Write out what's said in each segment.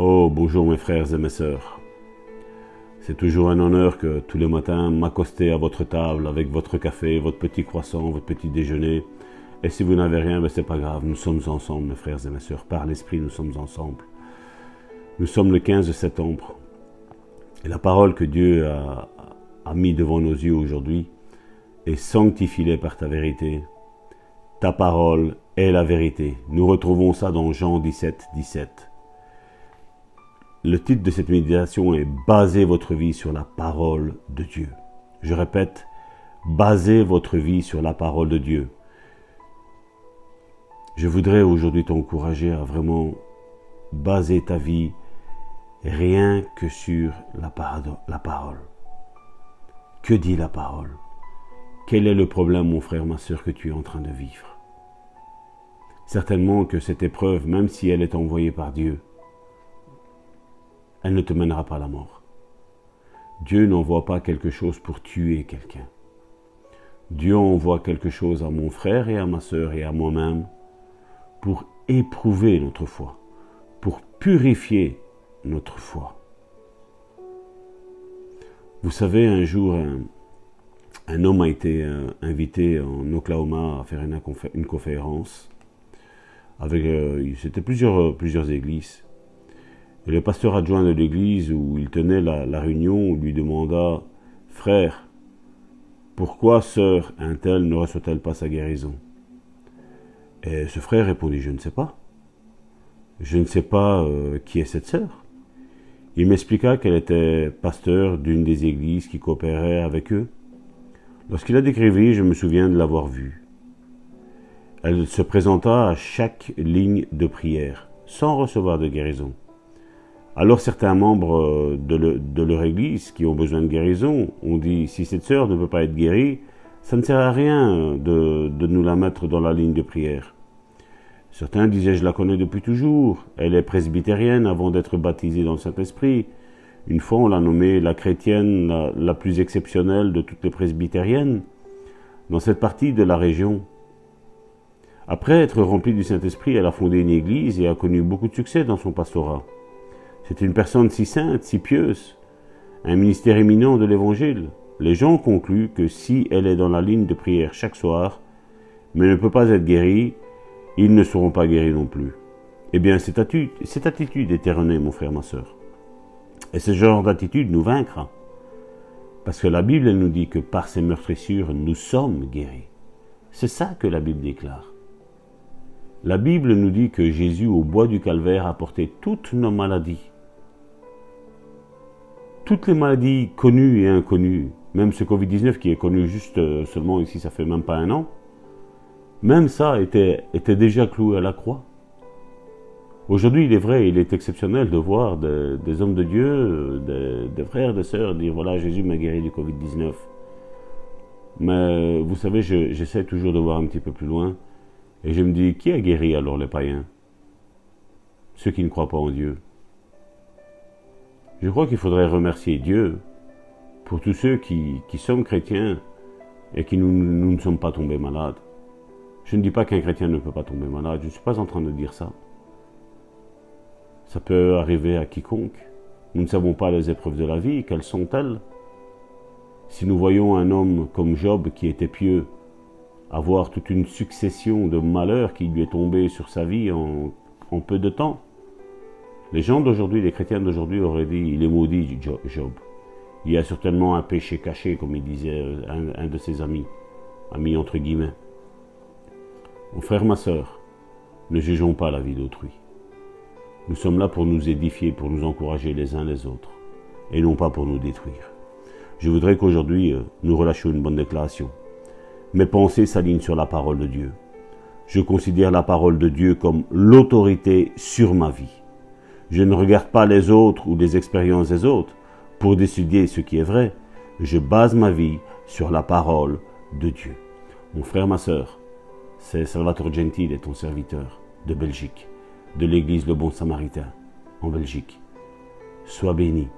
Oh, bonjour mes frères et mes sœurs. C'est toujours un honneur que tous les matins m'accoster à votre table avec votre café, votre petit croissant, votre petit déjeuner. Et si vous n'avez rien, ben c'est pas grave, nous sommes ensemble mes frères et mes sœurs. Par l'esprit, nous sommes ensemble. Nous sommes le 15 septembre. Et la parole que Dieu a, a mis devant nos yeux aujourd'hui est sanctifiée par ta vérité. Ta parole est la vérité. Nous retrouvons ça dans Jean 17, 17. Le titre de cette méditation est Basez votre vie sur la parole de Dieu. Je répète, basez votre vie sur la parole de Dieu. Je voudrais aujourd'hui t'encourager à vraiment baser ta vie rien que sur la, parole. Que dit la parole? Quel est le problème, mon frère, ma soeur, que tu es en train de vivre? Certainement que cette épreuve, même si elle est envoyée par Dieu, elle ne te mènera pas à la mort. Dieu n'envoie pas quelque chose pour tuer quelqu'un. Dieu envoie quelque chose à mon frère et à ma sœur et à moi-même pour éprouver notre foi, pour purifier notre foi. Vous savez, un jour, un, homme a été euh, invité en Oklahoma à faire une, conférence avec, euh, c'était plusieurs, plusieurs églises. Le pasteur adjoint de l'église où il tenait la, réunion lui demanda Frère, pourquoi sœur un tel ne reçoit-elle pas sa guérison? Et ce frère répondit Je ne sais pas. Je ne sais pas euh, qui est cette sœur. Il m'expliqua qu'elle était pasteur d'une des églises qui coopérait avec eux. Lorsqu'il a décrivé, je me souviens de l'avoir vue. Elle se présenta à chaque ligne de prière, sans recevoir de guérison. Alors certains membres euh, de, leur église qui ont besoin de guérison ont dit, si cette sœur ne peut pas être guérie, ça ne sert à rien de, nous la mettre dans la ligne de prière. Certains disaient, je la connais depuis toujours, elle est presbytérienne avant d'être baptisée dans le Saint-Esprit. Une fois, on l'a nommée la chrétienne la, la plus exceptionnelle de toutes les presbytériennes dans cette partie de la région. Après être remplie du Saint-Esprit, elle a fondé une église et a connu beaucoup de succès dans son pastorat. C'est une personne si sainte, si pieuse, un ministère éminent de l'Évangile. Les gens concluent que si elle est dans la ligne de prière chaque soir, mais ne peut pas être guérie, ils ne seront pas guéris non plus. Eh bien, cette attitude, est erronée, mon frère, ma soeur. Et ce genre d'attitude nous vaincra. Parce que la Bible, nous dit que par ses meurtrissures, nous sommes guéris. C'est ça que la Bible déclare. La Bible nous dit que Jésus, au bois du calvaire, a porté toutes nos maladies toutes les maladies connues et inconnues, même ce Covid-19 qui est connu juste euh, seulement ici, ça fait même pas un an, même ça était, était déjà cloué à la croix. Aujourd'hui, il est vrai, il est exceptionnel de voir des, hommes de Dieu, des, des, frères, des sœurs dire voilà, Jésus m'a guéri du Covid-19. Mais vous savez, j'essaie toujours de voir un petit peu plus loin. Et je me dis, qui a guéri alors les païens? Ceux qui ne croient pas en Dieu. Je crois qu'il faudrait remercier Dieu pour tous ceux qui, qui sommes chrétiens et qui nous, nous, ne sommes pas tombés malades. Je ne dis pas qu'un chrétien ne peut pas tomber malade, je ne suis pas en train de dire ça. Ça peut arriver à quiconque. Nous ne savons pas les épreuves de la vie, quelles sont-elles? Si nous voyons un homme comme Job qui était pieux, avoir toute une succession de malheurs qui lui est tombé sur sa vie en peu de temps, les gens d'aujourd'hui, les chrétiens d'aujourd'hui auraient dit, il est maudit, Job. Il y a certainement un péché caché, comme il disait un, de ses amis, amis entre guillemets. Mon frère, ma sœur, ne jugeons pas la vie d'autrui. Nous sommes là pour nous édifier, pour nous encourager les uns les autres, et non pas pour nous détruire. Je voudrais qu'aujourd'hui, euh, nous relâchions une bonne déclaration. Mes pensées s'alignent sur la parole de Dieu. Je considère la parole de Dieu comme l'autorité sur ma vie. Je ne regarde pas les autres ou les expériences des autres pour décider ce qui est vrai. Je base ma vie sur la parole de Dieu. Mon frère, ma sœur, c'est Salvatore Gentile, ton serviteur de Belgique, de l'Église Le Bon Samaritain en Belgique. Sois béni.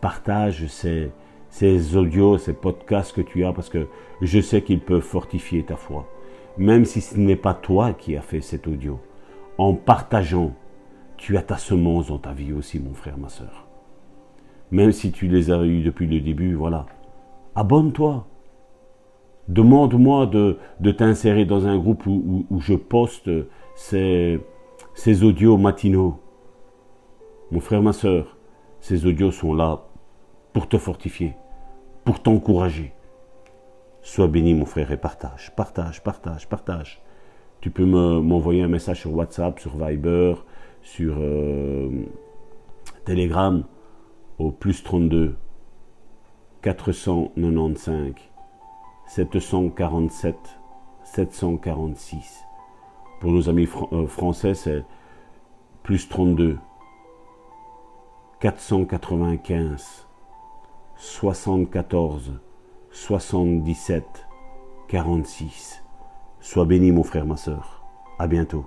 Partage ces, ces audios, ces podcasts que tu as parce que je sais qu'ils peuvent fortifier ta foi. Même si ce n'est pas toi qui as fait cet audio. En partageant tu as ta semence dans ta vie aussi, mon frère, ma soeur. Même si tu les as eues depuis le début, voilà. Abonne-toi. Demande-moi de, t'insérer dans un groupe où, je poste ces, ces audios matinaux. Mon frère, ma soeur, ces audios sont là pour te fortifier, pour t'encourager. Sois béni, mon frère, et partage, partage, partage, partage. Tu peux m'envoyer un message sur WhatsApp, sur Viber, sur euh, Telegram au plus 32 495 747 746. Pour nos amis euh, français, c'est plus 32 495 74 77 46. Sois béni mon frère, ma soeur. À bientôt.